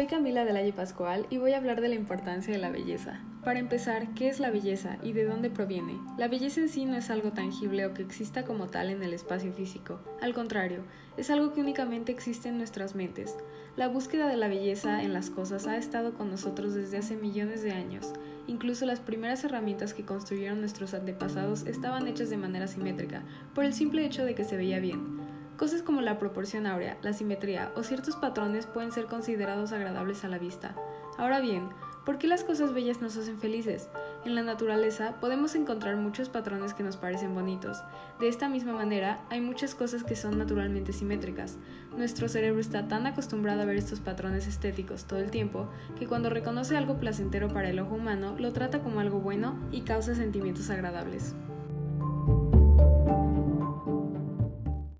Soy Camila del Valle Pascual y voy a hablar de la importancia de la belleza. Para empezar, ¿qué es la belleza y de dónde proviene? La belleza en sí no es algo tangible o que exista como tal en el espacio físico. Al contrario, es algo que únicamente existe en nuestras mentes. La búsqueda de la belleza en las cosas ha estado con nosotros desde hace millones de años. Incluso las primeras herramientas que construyeron nuestros antepasados estaban hechas de manera simétrica, por el simple hecho de que se veía bien. Cosas como la proporción áurea, la simetría o ciertos patrones pueden ser considerados agradables a la vista. Ahora bien, ¿por qué las cosas bellas nos hacen felices? En la naturaleza podemos encontrar muchos patrones que nos parecen bonitos. De esta misma manera, hay muchas cosas que son naturalmente simétricas. Nuestro cerebro está tan acostumbrado a ver estos patrones estéticos todo el tiempo que cuando reconoce algo placentero para el ojo humano, lo trata como algo bueno y causa sentimientos agradables.